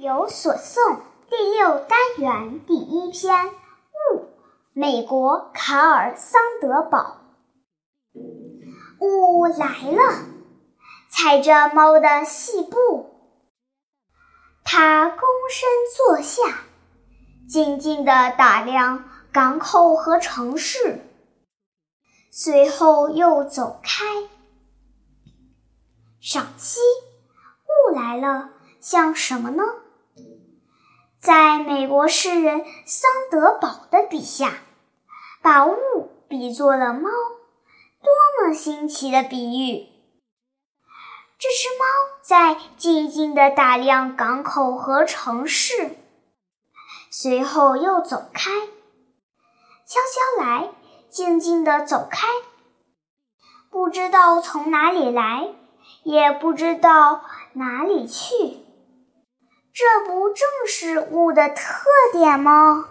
有所诵第六单元第一篇雾，美国卡尔桑德堡。雾来了，踩着猫的细步，他躬身坐下，静静地打量港口和城市，随后又走开。赏析：雾来了，像什么呢？在美国诗人桑德堡的笔下，把雾比作了猫，多么新奇的比喻！这只猫在静静地打量港口和城市，随后又走开，悄悄来，静静地走开，不知道从哪里来，也不知道哪里去。这不正是雾的特点吗？